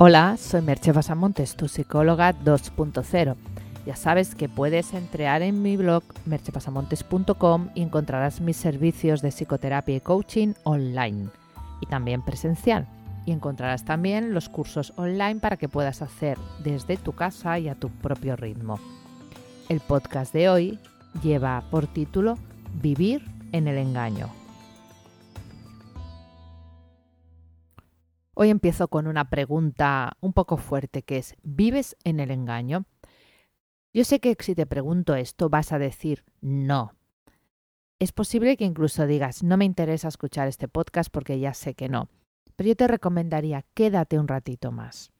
Hola, soy Merche Basamontes, tu psicóloga 2.0. Ya sabes que puedes entrar en mi blog merchepasamontes.com y encontrarás mis servicios de psicoterapia y coaching online y también presencial. Y encontrarás también los cursos online para que puedas hacer desde tu casa y a tu propio ritmo. El podcast de hoy lleva por título Vivir en el engaño. Hoy empiezo con una pregunta un poco fuerte que es, ¿vives en el engaño? Yo sé que si te pregunto esto vas a decir no. Es posible que incluso digas, no me interesa escuchar este podcast porque ya sé que no. Pero yo te recomendaría, quédate un ratito más.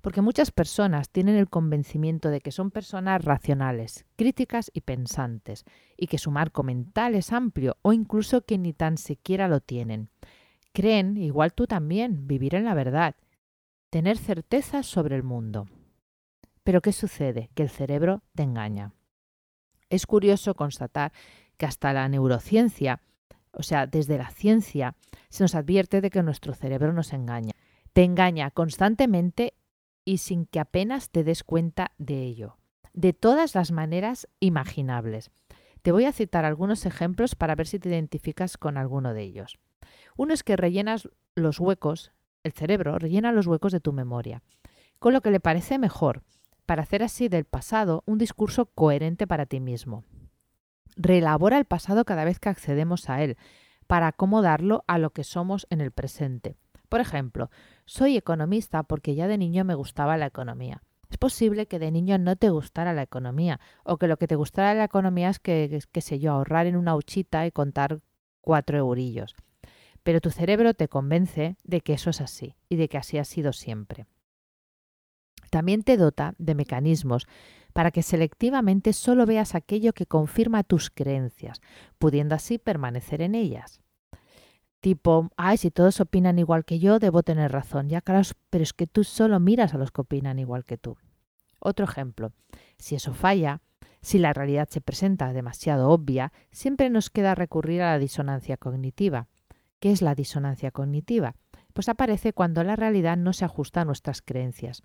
Porque muchas personas tienen el convencimiento de que son personas racionales, críticas y pensantes, y que su marco mental es amplio o incluso que ni tan siquiera lo tienen Creen, igual tú también, vivir en la verdad, tener certezas sobre el mundo. Pero ¿qué sucede? Que el cerebro te engaña. Es curioso constatar que hasta la neurociencia, o sea, desde la ciencia, se nos advierte de que nuestro cerebro nos engaña. Te engaña constantemente y sin que apenas te des cuenta de ello, de todas las maneras imaginables. Te voy a citar algunos ejemplos para ver si te identificas con alguno de ellos. Uno es que rellenas los huecos, el cerebro rellena los huecos de tu memoria, con lo que le parece mejor, para hacer así del pasado un discurso coherente para ti mismo. Reelabora el pasado cada vez que accedemos a él, para acomodarlo a lo que somos en el presente. Por ejemplo, soy economista porque ya de niño me gustaba la economía. Es posible que de niño no te gustara la economía, o que lo que te gustara la economía es que, qué sé yo, ahorrar en una huchita y contar cuatro eurillos pero tu cerebro te convence de que eso es así y de que así ha sido siempre. También te dota de mecanismos para que selectivamente solo veas aquello que confirma tus creencias, pudiendo así permanecer en ellas. Tipo, ay, si todos opinan igual que yo, debo tener razón. Ya, claro, pero es que tú solo miras a los que opinan igual que tú. Otro ejemplo, si eso falla, si la realidad se presenta demasiado obvia, siempre nos queda recurrir a la disonancia cognitiva, ¿Qué es la disonancia cognitiva? Pues aparece cuando la realidad no se ajusta a nuestras creencias,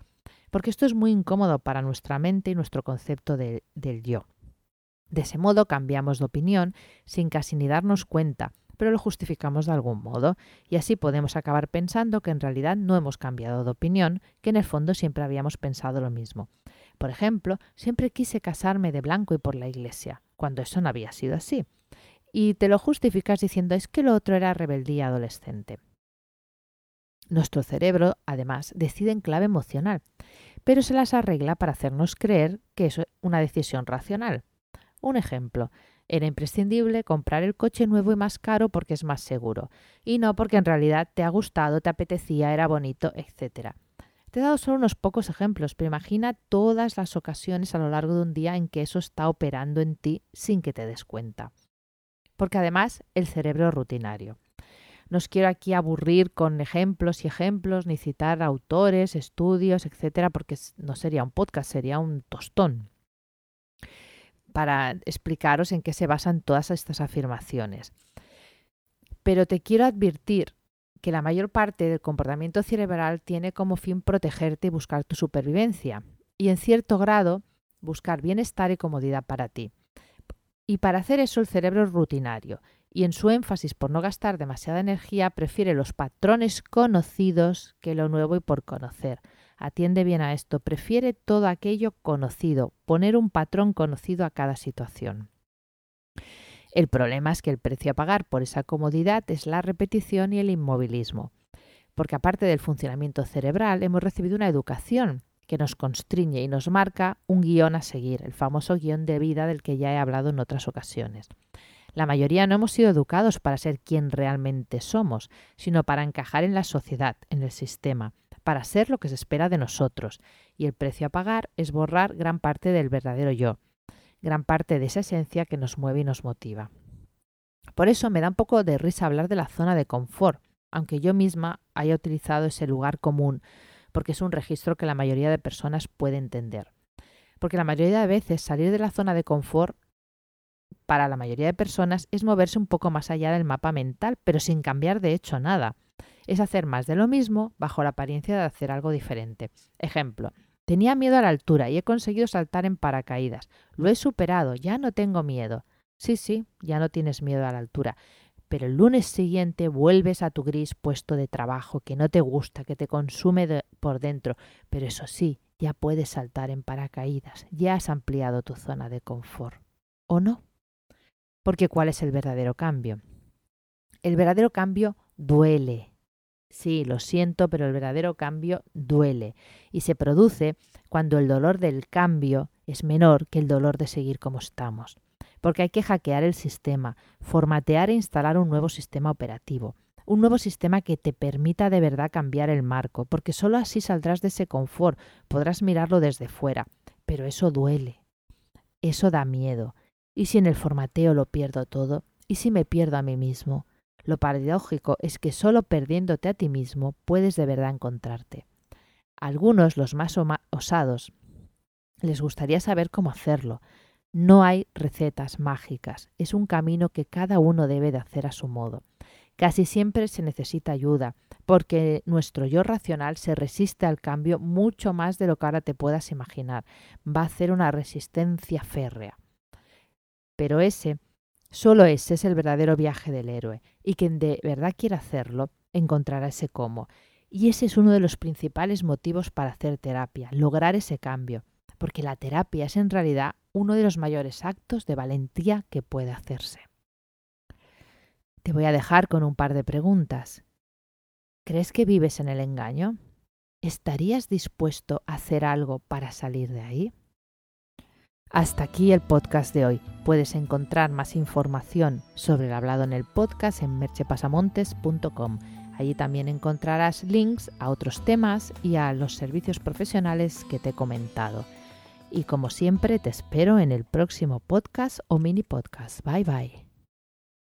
porque esto es muy incómodo para nuestra mente y nuestro concepto del yo. De ese modo cambiamos de opinión sin casi ni darnos cuenta, pero lo justificamos de algún modo, y así podemos acabar pensando que en realidad no hemos cambiado de opinión, que en el fondo siempre habíamos pensado lo mismo. Por ejemplo, siempre quise casarme de blanco y por la iglesia, cuando eso no había sido así y te lo justificas diciendo es que lo otro era rebeldía adolescente. Nuestro cerebro, además, decide en clave emocional, pero se las arregla para hacernos creer que es una decisión racional. Un ejemplo, era imprescindible comprar el coche nuevo y más caro porque es más seguro, y no porque en realidad te ha gustado, te apetecía, era bonito, etc. Te he dado solo unos pocos ejemplos, pero imagina todas las ocasiones a lo largo de un día en que eso está operando en ti sin que te des cuenta porque además el cerebro rutinario. No os quiero aquí aburrir con ejemplos y ejemplos, ni citar autores, estudios, etcétera, porque no sería un podcast, sería un tostón para explicaros en qué se basan todas estas afirmaciones. Pero te quiero advertir que la mayor parte del comportamiento cerebral tiene como fin protegerte y buscar tu supervivencia, y en cierto grado buscar bienestar y comodidad para ti. Y para hacer eso el cerebro es rutinario y en su énfasis por no gastar demasiada energía prefiere los patrones conocidos que lo nuevo y por conocer. Atiende bien a esto, prefiere todo aquello conocido, poner un patrón conocido a cada situación. El problema es que el precio a pagar por esa comodidad es la repetición y el inmovilismo, porque aparte del funcionamiento cerebral hemos recibido una educación que nos constriñe y nos marca un guion a seguir, el famoso guion de vida del que ya he hablado en otras ocasiones. La mayoría no hemos sido educados para ser quien realmente somos, sino para encajar en la sociedad, en el sistema, para ser lo que se espera de nosotros, y el precio a pagar es borrar gran parte del verdadero yo, gran parte de esa esencia que nos mueve y nos motiva. Por eso me da un poco de risa hablar de la zona de confort, aunque yo misma haya utilizado ese lugar común porque es un registro que la mayoría de personas puede entender. Porque la mayoría de veces salir de la zona de confort para la mayoría de personas es moverse un poco más allá del mapa mental, pero sin cambiar de hecho nada. es hacer más de lo mismo bajo la apariencia de hacer algo diferente. Ejemplo, tenía miedo a la altura y he conseguido saltar en paracaídas. Lo he superado, ya no tengo miedo. Sí, sí, ya no tienes miedo a la altura. Pero el lunes siguiente vuelves a tu gris puesto de trabajo que no te gusta, que te consume por dentro. Pero eso sí, ya puedes saltar en paracaídas, ya has ampliado tu zona de confort. ¿O no? Porque ¿cuál es el verdadero cambio? El verdadero cambio duele. Sí, lo siento, pero el verdadero cambio duele y se produce cuando el dolor del cambio es menor que el dolor de seguir como estamos. Porque hay que hackear el sistema, formatear e instalar un nuevo sistema operativo, un nuevo sistema que te permita de verdad cambiar el marco, porque sólo así saldrás de ese confort, podrás mirarlo desde fuera, pero eso duele, eso da miedo. ¿Y si en el formateo lo pierdo todo? ¿Y si me pierdo a mí mismo? Lo paradójico es que solo perdiéndote a ti mismo puedes de verdad encontrarte. algunos, los más osados, les gustaría saber cómo hacerlo. No hay recetas mágicas, es un camino que cada uno debe de hacer a su modo. Casi siempre se necesita ayuda, porque nuestro yo racional se resiste al cambio mucho más de lo que ahora te puedas imaginar. Va a hacer una resistencia férrea. Pero ese Solo ese es el verdadero viaje del héroe, y quien de verdad quiera hacerlo encontrará ese cómo. Y ese es uno de los principales motivos para hacer terapia, lograr ese cambio, porque la terapia es en realidad uno de los mayores actos de valentía que puede hacerse. Te voy a dejar con un par de preguntas. ¿Crees que vives en el engaño? ¿Estarías dispuesto a hacer algo para salir de ahí? Hasta aquí el podcast de hoy. Puedes encontrar más información sobre el hablado en el podcast en merchepasamontes.com. Allí también encontrarás links a otros temas y a los servicios profesionales que te he comentado. Y como siempre te espero en el próximo podcast o mini podcast. Bye bye.